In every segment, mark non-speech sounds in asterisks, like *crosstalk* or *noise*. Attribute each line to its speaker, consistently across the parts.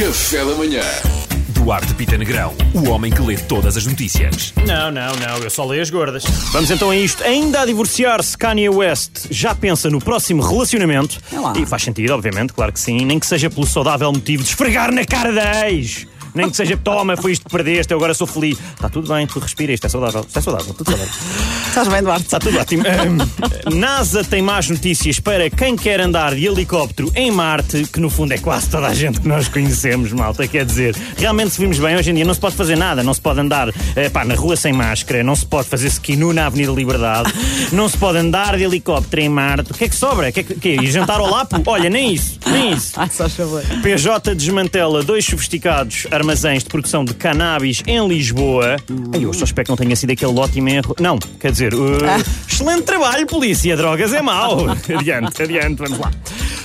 Speaker 1: Café da manhã.
Speaker 2: Duarte Pita Negrão, o homem que lê todas as notícias.
Speaker 3: Não, não, não, eu só leio as gordas. Vamos então a isto. Ainda a divorciar-se, Kanye West já pensa no próximo relacionamento.
Speaker 4: É lá.
Speaker 3: E faz sentido, obviamente, claro que sim. Nem que seja pelo saudável motivo de esfregar na cara da ex. Nem que seja, toma, foi isto que perdeste, eu agora sou feliz. Está tudo bem, tu respira, isto é saudável. Isto é saudável, tudo saudável.
Speaker 4: Estás bem, Duarte?
Speaker 3: Está tudo ótimo. Ahm, NASA tem más notícias para quem quer andar de helicóptero em Marte, que no fundo é quase toda a gente que nós conhecemos, malta. Quer dizer, realmente se vimos bem, hoje em dia não se pode fazer nada, não se pode andar eh, pá, na rua sem máscara, não se pode fazer skinu na Avenida Liberdade, não se pode andar de helicóptero em Marte. O que é que sobra? Que é que, que é? Ir jantar ao Lapo? Olha, nem isso, nem isso.
Speaker 4: Ai, só favor.
Speaker 3: PJ desmantela dois sofisticados armazéns de produção de cannabis em Lisboa. Ai, eu só espero que não tenha sido aquele ótimo erro. Não, quer dizer, uh, excelente trabalho, polícia. Drogas é mau. *laughs* adiante, adiante, vamos lá.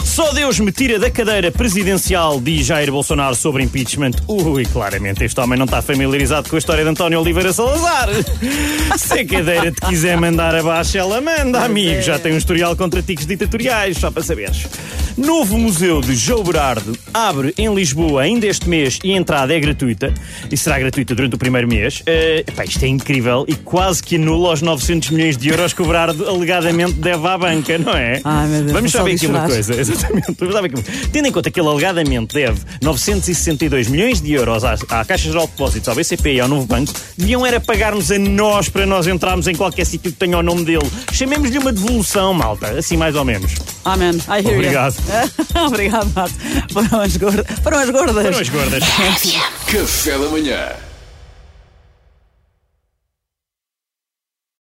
Speaker 3: Só Deus me tira da cadeira presidencial, diz Jair Bolsonaro sobre impeachment. Ui, claramente este homem não está familiarizado com a história de António Oliveira Salazar. *laughs* Se a cadeira te quiser mandar abaixo, ela manda, amigo. Já tem um historial contra tiques ditatoriais, só para saberes. Novo Museu de João Berardo abre em Lisboa ainda este mês e a entrada é gratuita. E será gratuita durante o primeiro mês. Eh, epá, isto é incrível e quase que anula os 900 milhões de euros que o Berardo alegadamente deve à banca, não é?
Speaker 4: Ai, meu Deus,
Speaker 3: Vamos só ver aqui uma coisa. Tendo em conta que ele alegadamente deve 962 milhões de euros à, à Caixa Geral de Depósitos, ao BCP e ao Novo Banco, deviam era pagar-nos a nós para nós entrarmos em qualquer sítio que tenha o nome dele. Chamemos-lhe uma devolução, malta. Assim mais ou menos.
Speaker 4: Amém. I hear
Speaker 3: Obrigado.
Speaker 4: You. *laughs* Obrigado. Foram as gordas. Foram as gordas.
Speaker 3: Foram as gordas.
Speaker 1: Café da manhã.